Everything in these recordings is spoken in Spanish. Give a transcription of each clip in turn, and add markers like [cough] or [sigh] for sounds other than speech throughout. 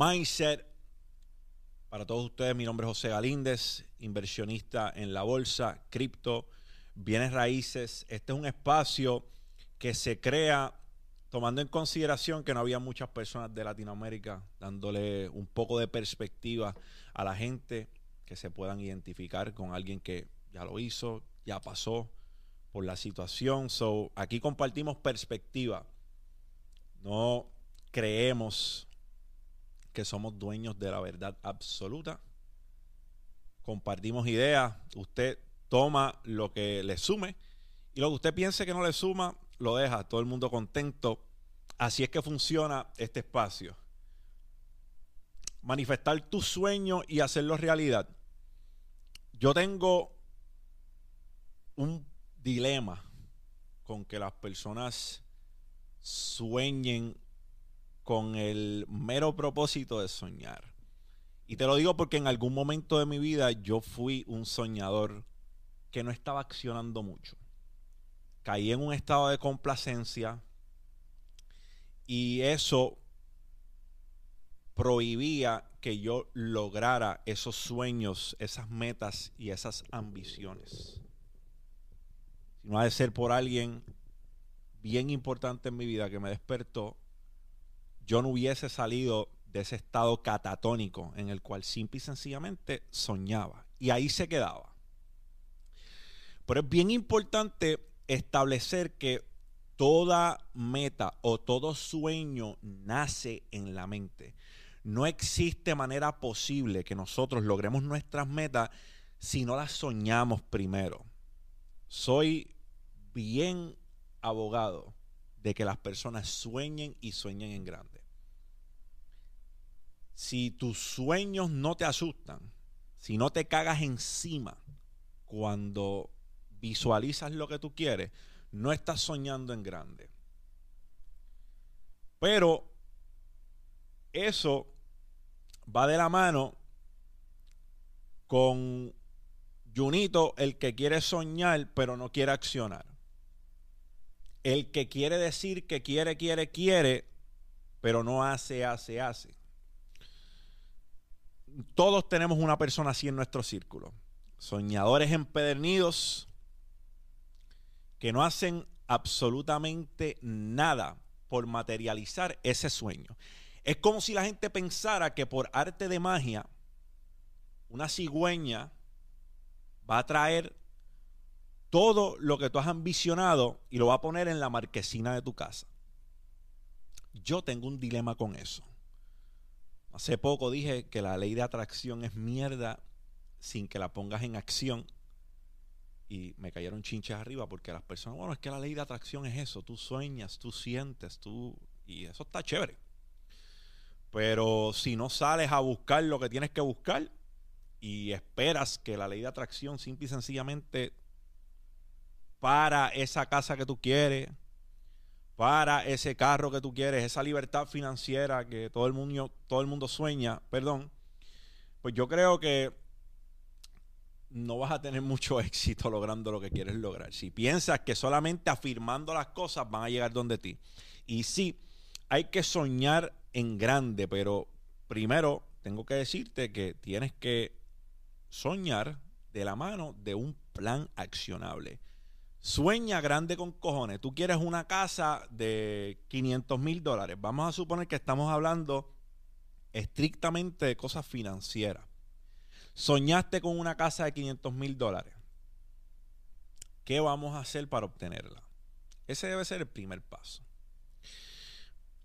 Mindset. Para todos ustedes, mi nombre es José Galíndez, inversionista en la bolsa, cripto, bienes raíces. Este es un espacio que se crea tomando en consideración que no había muchas personas de Latinoamérica dándole un poco de perspectiva a la gente que se puedan identificar con alguien que ya lo hizo, ya pasó por la situación. So, aquí compartimos perspectiva. No creemos que somos dueños de la verdad absoluta. Compartimos ideas. Usted toma lo que le sume y lo que usted piense que no le suma, lo deja. Todo el mundo contento. Así es que funciona este espacio. Manifestar tu sueño y hacerlo realidad. Yo tengo un dilema con que las personas sueñen con el mero propósito de soñar. Y te lo digo porque en algún momento de mi vida yo fui un soñador que no estaba accionando mucho. Caí en un estado de complacencia y eso prohibía que yo lograra esos sueños, esas metas y esas ambiciones. Si no ha de ser por alguien bien importante en mi vida que me despertó yo no hubiese salido de ese estado catatónico en el cual simple y sencillamente soñaba. Y ahí se quedaba. Pero es bien importante establecer que toda meta o todo sueño nace en la mente. No existe manera posible que nosotros logremos nuestras metas si no las soñamos primero. Soy bien abogado de que las personas sueñen y sueñen en grande si tus sueños no te asustan, si no te cagas encima cuando visualizas lo que tú quieres, no estás soñando en grande. Pero eso va de la mano con Junito, el que quiere soñar pero no quiere accionar. El que quiere decir que quiere, quiere, quiere, pero no hace, hace, hace todos tenemos una persona así en nuestro círculo. Soñadores empedernidos que no hacen absolutamente nada por materializar ese sueño. Es como si la gente pensara que por arte de magia una cigüeña va a traer todo lo que tú has ambicionado y lo va a poner en la marquesina de tu casa. Yo tengo un dilema con eso. Hace poco dije que la ley de atracción es mierda sin que la pongas en acción. Y me cayeron chinches arriba porque las personas, bueno, es que la ley de atracción es eso. Tú sueñas, tú sientes, tú... Y eso está chévere. Pero si no sales a buscar lo que tienes que buscar y esperas que la ley de atracción simple y sencillamente para esa casa que tú quieres, para ese carro que tú quieres, esa libertad financiera que todo el mundo, todo el mundo sueña, perdón, pues yo creo que no vas a tener [laughs] mucho éxito logrando lo que quieres lograr. Si piensas que solamente afirmando las cosas van a llegar donde ti. Y sí, hay que soñar en grande, pero primero tengo que decirte que tienes que soñar de la mano de un plan accionable. Sueña grande con cojones. Tú quieres una casa de 500 mil dólares. Vamos a suponer que estamos hablando estrictamente de cosas financieras. Soñaste con una casa de 500 mil dólares. ¿Qué vamos a hacer para obtenerla? Ese debe ser el primer paso.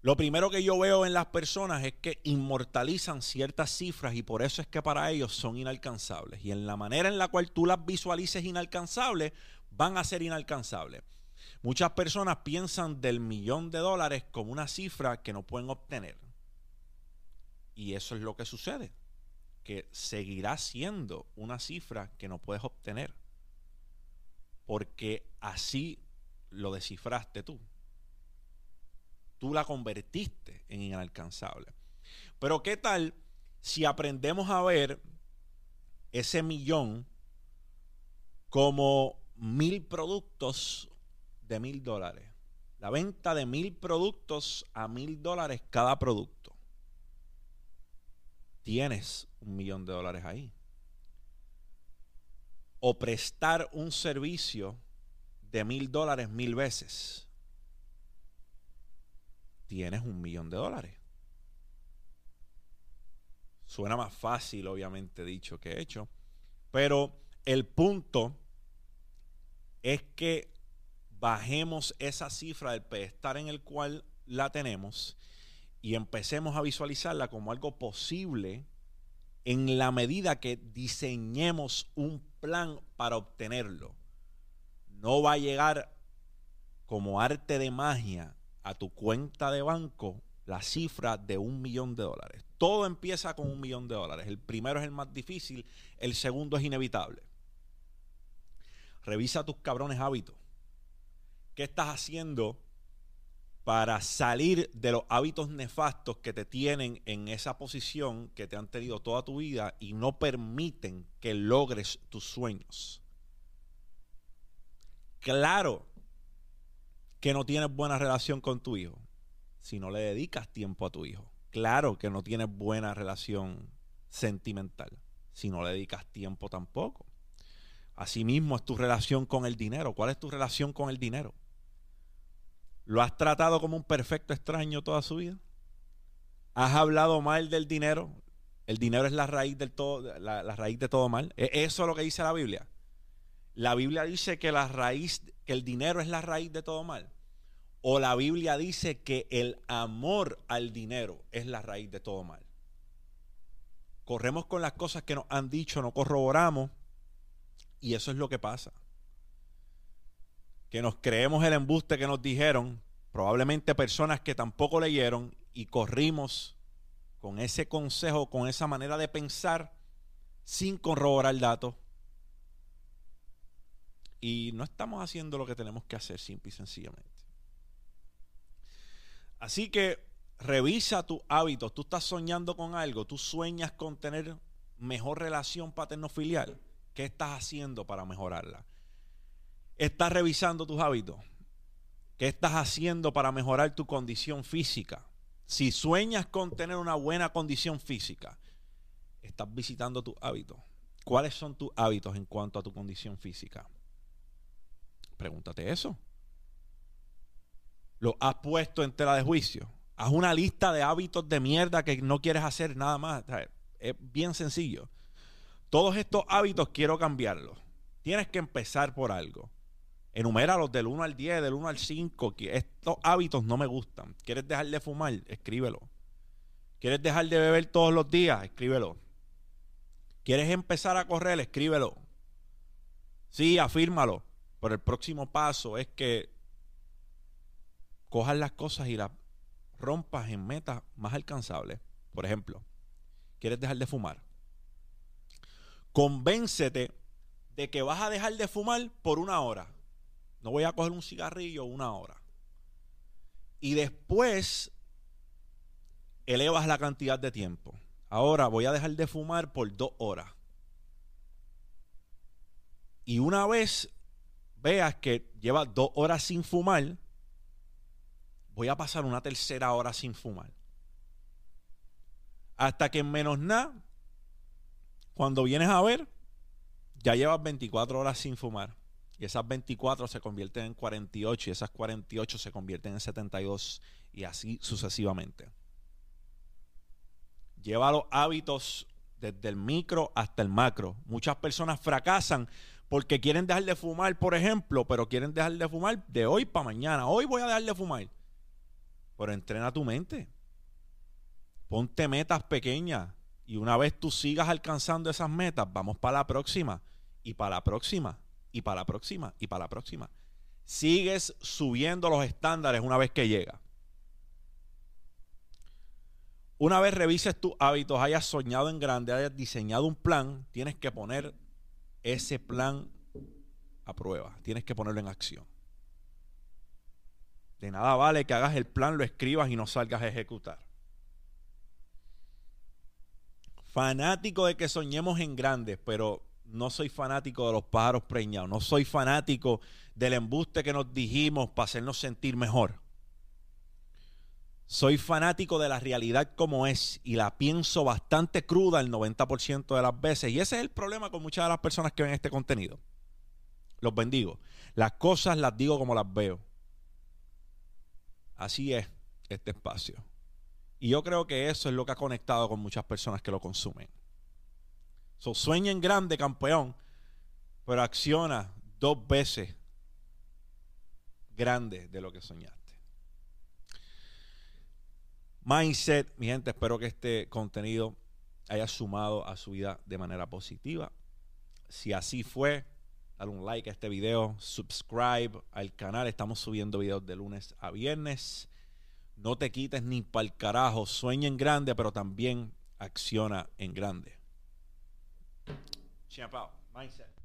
Lo primero que yo veo en las personas es que inmortalizan ciertas cifras y por eso es que para ellos son inalcanzables. Y en la manera en la cual tú las visualices inalcanzables, van a ser inalcanzables. Muchas personas piensan del millón de dólares como una cifra que no pueden obtener. Y eso es lo que sucede, que seguirá siendo una cifra que no puedes obtener. Porque así lo descifraste tú. Tú la convertiste en inalcanzable. Pero ¿qué tal si aprendemos a ver ese millón como mil productos de mil dólares. La venta de mil productos a mil dólares cada producto. tienes un millón de dólares ahí. O prestar un servicio de mil dólares mil veces, tienes un millón de dólares. Suena más fácil, obviamente, dicho que hecho. Pero el punto es que bajemos esa cifra del pedestal en el cual la tenemos y empecemos a visualizarla como algo posible en la medida que diseñemos un plan para obtenerlo. No va a llegar como arte de magia a tu cuenta de banco la cifra de un millón de dólares. Todo empieza con un millón de dólares. El primero es el más difícil, el segundo es inevitable. Revisa tus cabrones hábitos. ¿Qué estás haciendo para salir de los hábitos nefastos que te tienen en esa posición que te han tenido toda tu vida y no permiten que logres tus sueños. Claro que no tienes buena relación con tu hijo si no le dedicas tiempo a tu hijo. Claro que no tienes buena relación sentimental si no le dedicas tiempo tampoco. Asimismo es tu relación con el dinero. ¿Cuál es tu relación con el dinero? ¿Lo has tratado como un perfecto extraño toda su vida? ¿Has hablado mal del dinero? El dinero es la raíz, del todo, la, raíz de todo mal. ¿Es eso lo que dice la Biblia? La Biblia dice que la raíz, que el dinero es la raíz de todo mal. O la Biblia dice que el amor al dinero es la raíz de todo mal. Corremos con las cosas que nos han dicho, no corroboramos. Y eso es lo que pasa que nos creemos el embuste que nos dijeron, probablemente personas que tampoco leyeron y corrimos con ese consejo, con esa manera de pensar, sin corroborar datos. Y no estamos haciendo lo que tenemos que hacer, simple y sencillamente. Así que revisa tus hábitos. Tú estás soñando con algo, tú sueñas con tener mejor relación paterno-filial. ¿Qué estás haciendo para mejorarla? estás revisando tus hábitos? ¿Qué estás haciendo para mejorar tu condición física? Si sueñas con tener una buena condición física, estás visitando tus hábitos. ¿Cuáles son tus hábitos en cuanto a tu condición física? Pregúntate eso. ¿Lo has puesto en tela de juicio? Haz una lista de hábitos de mierda que no quieres hacer nada más. Es bien sencillo. Todos estos hábitos quiero cambiarlos. Tienes que empezar por algo. Enumera los del 1 al 10, del 1 al 5. Que estos hábitos no me gustan. ¿Quieres dejar de fumar? Escríbelo. ¿Quieres dejar de beber todos los días? Escríbelo. ¿Quieres empezar a correr? Escríbelo. Sí, afírmalo. Pero el próximo paso es que cojas las cosas y las rompas en metas más alcanzables. Por ejemplo, ¿quieres dejar de fumar? Convéncete de que vas a dejar de fumar por una hora. No voy a coger un cigarrillo una hora. Y después elevas la cantidad de tiempo. Ahora voy a dejar de fumar por dos horas. Y una vez veas que llevas dos horas sin fumar, voy a pasar una tercera hora sin fumar. Hasta que en menos nada, cuando vienes a ver, ya llevas 24 horas sin fumar. Y esas 24 se convierten en 48 y esas 48 se convierten en 72 y así sucesivamente. Lleva los hábitos desde el micro hasta el macro. Muchas personas fracasan porque quieren dejar de fumar, por ejemplo, pero quieren dejar de fumar de hoy para mañana. Hoy voy a dejar de fumar. Pero entrena tu mente. Ponte metas pequeñas y una vez tú sigas alcanzando esas metas, vamos para la próxima y para la próxima y para la próxima y para la próxima. Sigues subiendo los estándares una vez que llega. Una vez revises tus hábitos, hayas soñado en grande, hayas diseñado un plan, tienes que poner ese plan a prueba, tienes que ponerlo en acción. De nada vale que hagas el plan, lo escribas y no salgas a ejecutar. Fanático de que soñemos en grande, pero no soy fanático de los pájaros preñados, no soy fanático del embuste que nos dijimos para hacernos sentir mejor. Soy fanático de la realidad como es y la pienso bastante cruda el 90% de las veces. Y ese es el problema con muchas de las personas que ven este contenido. Los bendigo. Las cosas las digo como las veo. Así es este espacio. Y yo creo que eso es lo que ha conectado con muchas personas que lo consumen. So, sueñen grande, campeón, pero acciona dos veces grande de lo que soñaste. Mindset, mi gente, espero que este contenido haya sumado a su vida de manera positiva. Si así fue, dale un like a este video, subscribe al canal. Estamos subiendo videos de lunes a viernes. No te quites ni para el carajo. Sueña en grande, pero también acciona en grande. Mindset.